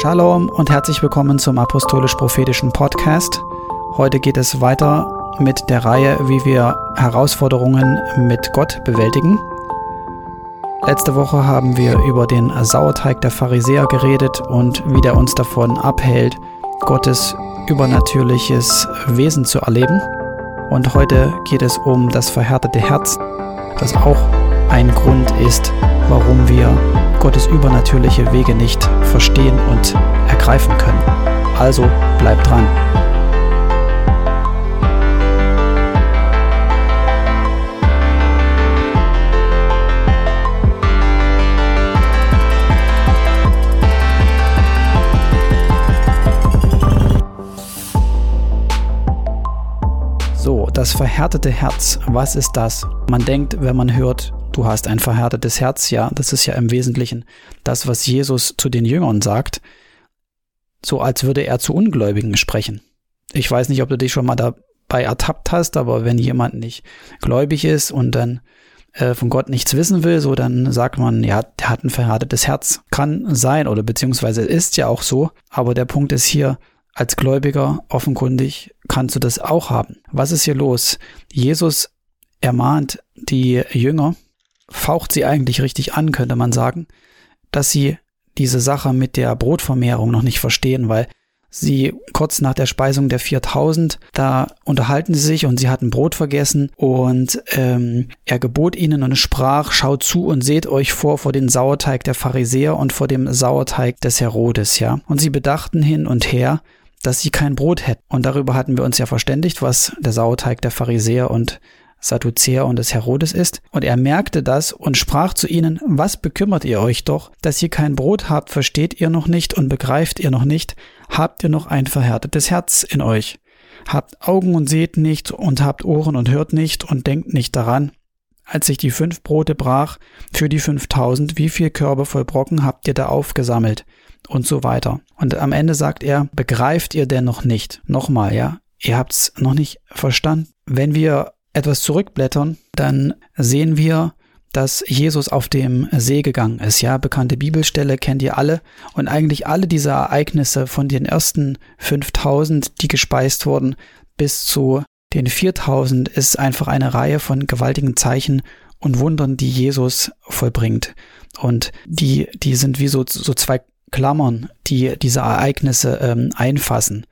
Shalom und herzlich willkommen zum Apostolisch-Prophetischen Podcast. Heute geht es weiter mit der Reihe, wie wir Herausforderungen mit Gott bewältigen. Letzte Woche haben wir über den Sauerteig der Pharisäer geredet und wie der uns davon abhält, Gottes übernatürliches Wesen zu erleben. Und heute geht es um das verhärtete Herz, das auch ein Grund ist, warum wir Gottes übernatürliche Wege nicht verstehen und ergreifen können. Also bleibt dran. So, das verhärtete Herz, was ist das? Man denkt, wenn man hört, du hast ein verhärtetes Herz, ja, das ist ja im Wesentlichen das, was Jesus zu den Jüngern sagt, so als würde er zu Ungläubigen sprechen. Ich weiß nicht, ob du dich schon mal dabei ertappt hast, aber wenn jemand nicht gläubig ist und dann äh, von Gott nichts wissen will, so dann sagt man, ja, der hat ein verhärtetes Herz. Kann sein oder beziehungsweise ist ja auch so, aber der Punkt ist hier, als Gläubiger offenkundig kannst du das auch haben. Was ist hier los? Jesus ermahnt die Jünger, faucht sie eigentlich richtig an, könnte man sagen, dass sie diese Sache mit der Brotvermehrung noch nicht verstehen, weil sie kurz nach der Speisung der 4000, da unterhalten sie sich und sie hatten Brot vergessen und ähm, er gebot ihnen und sprach, schaut zu und seht euch vor vor den Sauerteig der Pharisäer und vor dem Sauerteig des Herodes, ja. Und sie bedachten hin und her, dass sie kein Brot hätten. Und darüber hatten wir uns ja verständigt, was der Sauerteig der Pharisäer und Sadduzäer und des Herodes ist. Und er merkte das und sprach zu ihnen, was bekümmert ihr euch doch, dass ihr kein Brot habt, versteht ihr noch nicht und begreift ihr noch nicht, habt ihr noch ein verhärtetes Herz in euch. Habt Augen und seht nicht und habt Ohren und hört nicht und denkt nicht daran, als sich die fünf Brote brach für die fünftausend, wie viel Körbe voll Brocken habt ihr da aufgesammelt? Und so weiter. Und am Ende sagt er, begreift ihr denn noch nicht? Nochmal, ja? Ihr habt's noch nicht verstanden. Wenn wir etwas zurückblättern, dann sehen wir, dass Jesus auf dem See gegangen ist. Ja, bekannte Bibelstelle kennt ihr alle. Und eigentlich alle diese Ereignisse von den ersten 5000, die gespeist wurden, bis zu den 4000 ist einfach eine Reihe von gewaltigen Zeichen und Wundern, die Jesus vollbringt. Und die, die sind wie so, so zwei Klammern, die diese Ereignisse ähm, einfassen.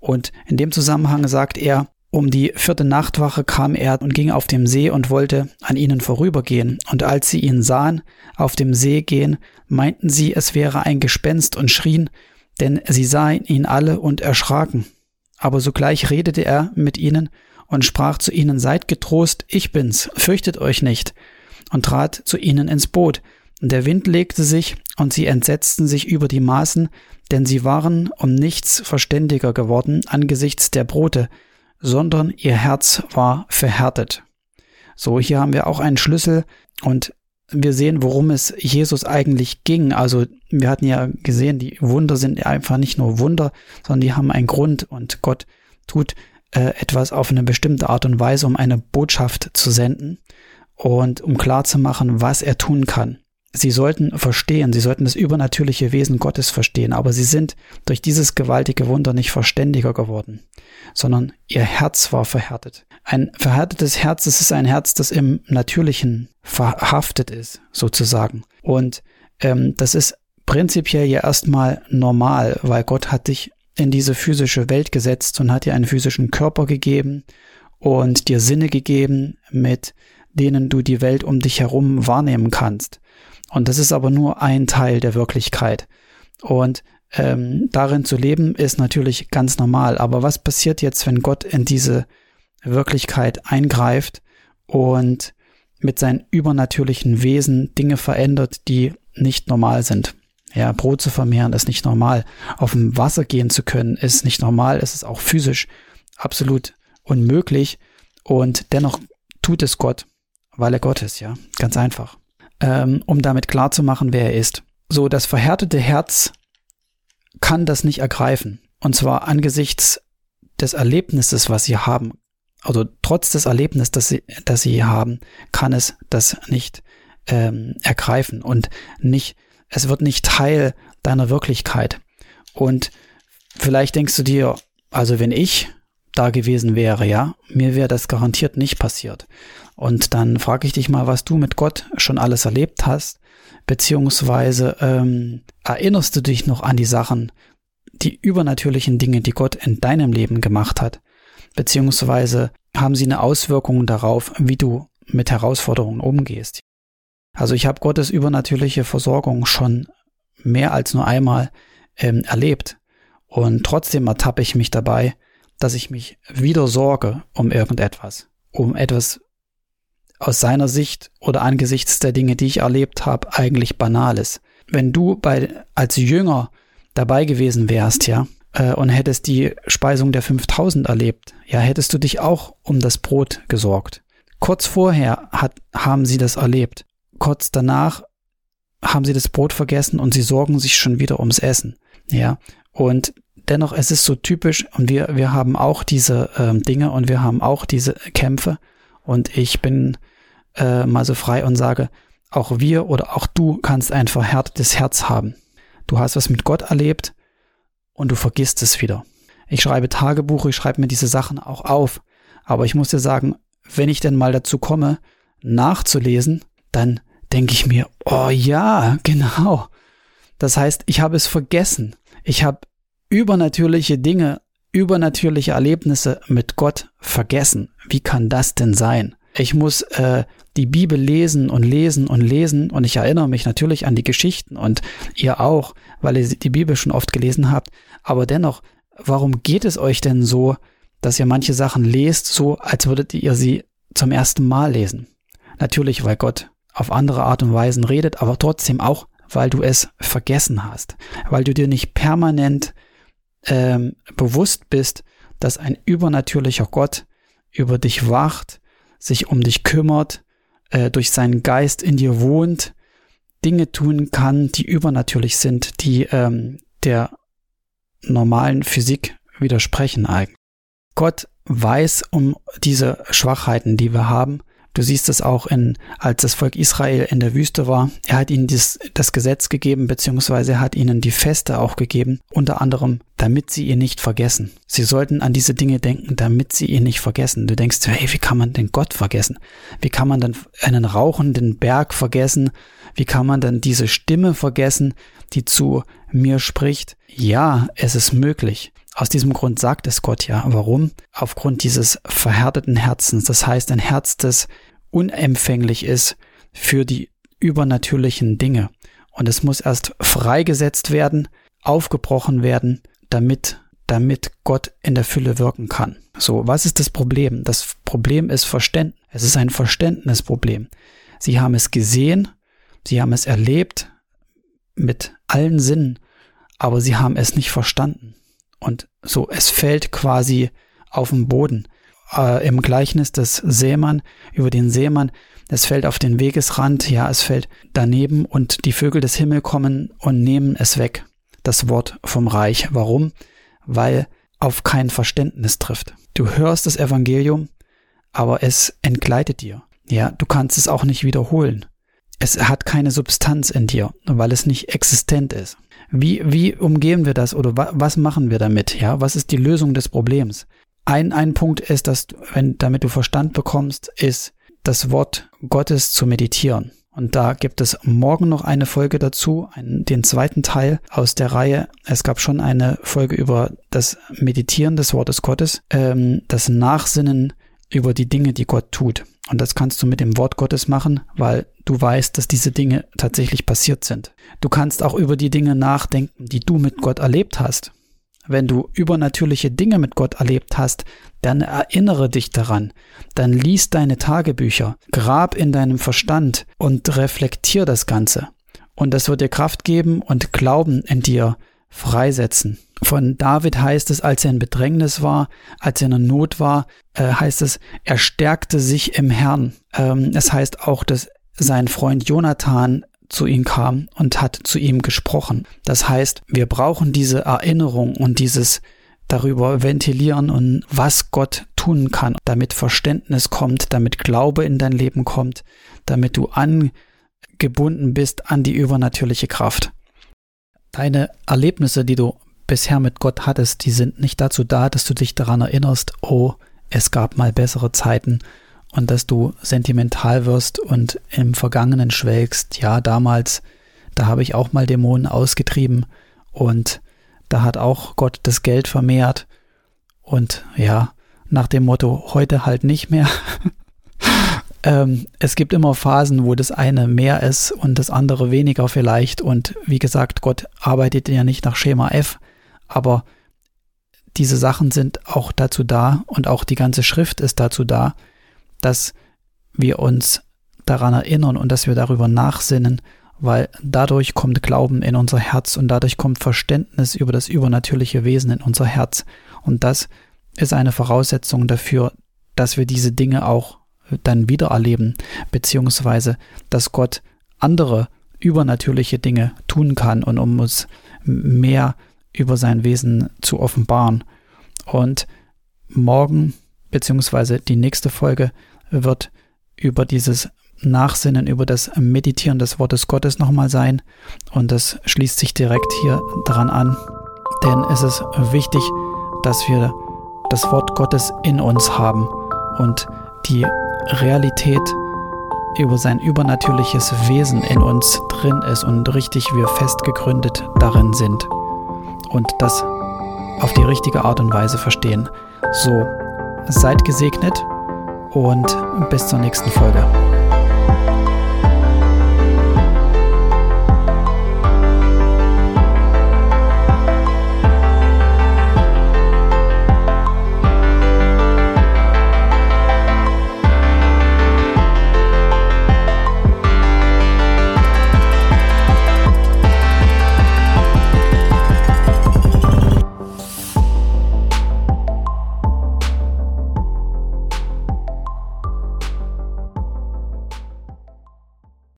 Und in dem Zusammenhang sagt er, um die vierte Nachtwache kam er und ging auf dem See und wollte an ihnen vorübergehen. Und als sie ihn sahen, auf dem See gehen, meinten sie, es wäre ein Gespenst und schrien, denn sie sahen ihn alle und erschraken. Aber sogleich redete er mit ihnen und sprach zu ihnen, seid getrost, ich bin's, fürchtet euch nicht, und trat zu ihnen ins Boot. Und der Wind legte sich, und sie entsetzten sich über die Maßen, denn sie waren um nichts verständiger geworden angesichts der Brote, sondern ihr Herz war verhärtet. So, hier haben wir auch einen Schlüssel und wir sehen, worum es Jesus eigentlich ging. Also wir hatten ja gesehen, die Wunder sind einfach nicht nur Wunder, sondern die haben einen Grund und Gott tut äh, etwas auf eine bestimmte Art und Weise, um eine Botschaft zu senden und um klarzumachen, was er tun kann. Sie sollten verstehen, sie sollten das übernatürliche Wesen Gottes verstehen, aber sie sind durch dieses gewaltige Wunder nicht verständiger geworden, sondern ihr Herz war verhärtet. Ein verhärtetes Herz, das ist ein Herz, das im Natürlichen verhaftet ist, sozusagen. Und ähm, das ist prinzipiell ja erstmal normal, weil Gott hat dich in diese physische Welt gesetzt und hat dir einen physischen Körper gegeben und dir Sinne gegeben, mit denen du die Welt um dich herum wahrnehmen kannst. Und das ist aber nur ein Teil der Wirklichkeit. Und ähm, darin zu leben ist natürlich ganz normal. Aber was passiert jetzt, wenn Gott in diese Wirklichkeit eingreift und mit seinen übernatürlichen Wesen Dinge verändert, die nicht normal sind? Ja, Brot zu vermehren ist nicht normal. Auf dem Wasser gehen zu können ist nicht normal. Es ist auch physisch absolut unmöglich. Und dennoch tut es Gott, weil er Gott ist, ja. Ganz einfach ähm, um damit klarzumachen, wer er ist. So, das verhärtete Herz kann das nicht ergreifen. Und zwar angesichts des Erlebnisses, was sie haben. Also trotz des Erlebnisses, das sie, das sie haben, kann es das nicht ähm, ergreifen und nicht, es wird nicht Teil deiner Wirklichkeit. Und vielleicht denkst du dir, also wenn ich da gewesen wäre, ja, mir wäre das garantiert nicht passiert. Und dann frage ich dich mal, was du mit Gott schon alles erlebt hast, beziehungsweise ähm, erinnerst du dich noch an die Sachen, die übernatürlichen Dinge, die Gott in deinem Leben gemacht hat, beziehungsweise haben sie eine Auswirkung darauf, wie du mit Herausforderungen umgehst. Also ich habe Gottes übernatürliche Versorgung schon mehr als nur einmal ähm, erlebt und trotzdem ertappe ich mich dabei, dass ich mich wieder sorge um irgendetwas, um etwas aus seiner Sicht oder angesichts der Dinge, die ich erlebt habe, eigentlich Banales. Wenn du bei, als Jünger dabei gewesen wärst, ja, äh, und hättest die Speisung der 5000 erlebt, ja, hättest du dich auch um das Brot gesorgt. Kurz vorher hat, haben sie das erlebt. Kurz danach haben sie das Brot vergessen und sie sorgen sich schon wieder ums Essen. Ja, und dennoch, es ist so typisch und wir, wir haben auch diese ähm, Dinge und wir haben auch diese Kämpfe und ich bin äh, mal so frei und sage, auch wir oder auch du kannst ein verhärtetes Herz haben. Du hast was mit Gott erlebt und du vergisst es wieder. Ich schreibe Tagebuche, ich schreibe mir diese Sachen auch auf. Aber ich muss dir sagen, wenn ich denn mal dazu komme, nachzulesen, dann denke ich mir, oh ja, genau. Das heißt, ich habe es vergessen. Ich habe übernatürliche Dinge, übernatürliche Erlebnisse mit Gott vergessen. Wie kann das denn sein? Ich muss äh, die Bibel lesen und lesen und lesen und ich erinnere mich natürlich an die Geschichten und ihr auch, weil ihr die Bibel schon oft gelesen habt. Aber dennoch, warum geht es euch denn so, dass ihr manche Sachen lest, so als würdet ihr sie zum ersten Mal lesen? Natürlich, weil Gott auf andere Art und Weisen redet, aber trotzdem auch, weil du es vergessen hast, weil du dir nicht permanent ähm, bewusst bist, dass ein übernatürlicher Gott über dich wacht, sich um dich kümmert, äh, durch seinen Geist in dir wohnt, Dinge tun kann, die übernatürlich sind, die ähm, der normalen Physik widersprechen eigentlich. Gott weiß um diese Schwachheiten, die wir haben Du siehst es auch in, als das Volk Israel in der Wüste war. Er hat ihnen das, das Gesetz gegeben, beziehungsweise er hat ihnen die Feste auch gegeben, unter anderem, damit sie ihn nicht vergessen. Sie sollten an diese Dinge denken, damit sie ihn nicht vergessen. Du denkst, hey, wie kann man denn Gott vergessen? Wie kann man denn einen rauchenden Berg vergessen? Wie kann man denn diese Stimme vergessen, die zu mir spricht? Ja, es ist möglich. Aus diesem Grund sagt es Gott ja. Warum? Aufgrund dieses verhärteten Herzens. Das heißt, ein Herz, das unempfänglich ist für die übernatürlichen Dinge. Und es muss erst freigesetzt werden, aufgebrochen werden, damit, damit Gott in der Fülle wirken kann. So, was ist das Problem? Das Problem ist Verständnis. Es ist ein Verständnisproblem. Sie haben es gesehen, sie haben es erlebt mit allen Sinnen, aber sie haben es nicht verstanden. Und so, es fällt quasi auf den Boden. Äh, Im Gleichnis des Seemann, über den Seemann, es fällt auf den Wegesrand, ja, es fällt daneben und die Vögel des Himmels kommen und nehmen es weg. Das Wort vom Reich. Warum? Weil auf kein Verständnis trifft. Du hörst das Evangelium, aber es entgleitet dir. Ja, du kannst es auch nicht wiederholen. Es hat keine Substanz in dir, weil es nicht existent ist. Wie, wie umgehen wir das oder wa was machen wir damit? Ja, was ist die Lösung des Problems? Ein, ein Punkt ist, dass, wenn, damit du Verstand bekommst, ist, das Wort Gottes zu meditieren. Und da gibt es morgen noch eine Folge dazu, einen, den zweiten Teil aus der Reihe. Es gab schon eine Folge über das Meditieren des Wortes Gottes, ähm, das Nachsinnen über die Dinge, die Gott tut. Und das kannst du mit dem Wort Gottes machen, weil du weißt, dass diese Dinge tatsächlich passiert sind. Du kannst auch über die Dinge nachdenken, die du mit Gott erlebt hast. Wenn du übernatürliche Dinge mit Gott erlebt hast, dann erinnere dich daran, dann lies deine Tagebücher, grab in deinem Verstand und reflektier das Ganze. Und das wird dir Kraft geben und Glauben in dir freisetzen. Von David heißt es, als er in Bedrängnis war, als er in Not war, äh, heißt es, er stärkte sich im Herrn. Ähm, es heißt auch, dass sein Freund Jonathan zu ihm kam und hat zu ihm gesprochen. Das heißt, wir brauchen diese Erinnerung und dieses darüber ventilieren und was Gott tun kann, damit Verständnis kommt, damit Glaube in dein Leben kommt, damit du angebunden bist an die übernatürliche Kraft. Deine Erlebnisse, die du bisher mit Gott hattest, die sind nicht dazu da, dass du dich daran erinnerst, oh, es gab mal bessere Zeiten und dass du sentimental wirst und im Vergangenen schwelgst. Ja, damals, da habe ich auch mal Dämonen ausgetrieben und da hat auch Gott das Geld vermehrt und ja, nach dem Motto, heute halt nicht mehr. ähm, es gibt immer Phasen, wo das eine mehr ist und das andere weniger vielleicht. Und wie gesagt, Gott arbeitet ja nicht nach Schema F, aber diese Sachen sind auch dazu da und auch die ganze Schrift ist dazu da, dass wir uns daran erinnern und dass wir darüber nachsinnen, weil dadurch kommt Glauben in unser Herz und dadurch kommt Verständnis über das übernatürliche Wesen in unser Herz. Und das ist eine Voraussetzung dafür, dass wir diese Dinge auch dann wieder erleben, beziehungsweise dass Gott andere übernatürliche Dinge tun kann und um uns mehr über sein Wesen zu offenbaren. Und morgen, beziehungsweise die nächste Folge, wird über dieses Nachsinnen, über das Meditieren des Wortes Gottes nochmal sein. Und das schließt sich direkt hier daran an. Denn es ist wichtig, dass wir das Wort Gottes in uns haben und die Realität über sein übernatürliches Wesen in uns drin ist und richtig wir fest gegründet darin sind und das auf die richtige Art und Weise verstehen. So, seid gesegnet und bis zur nächsten Folge.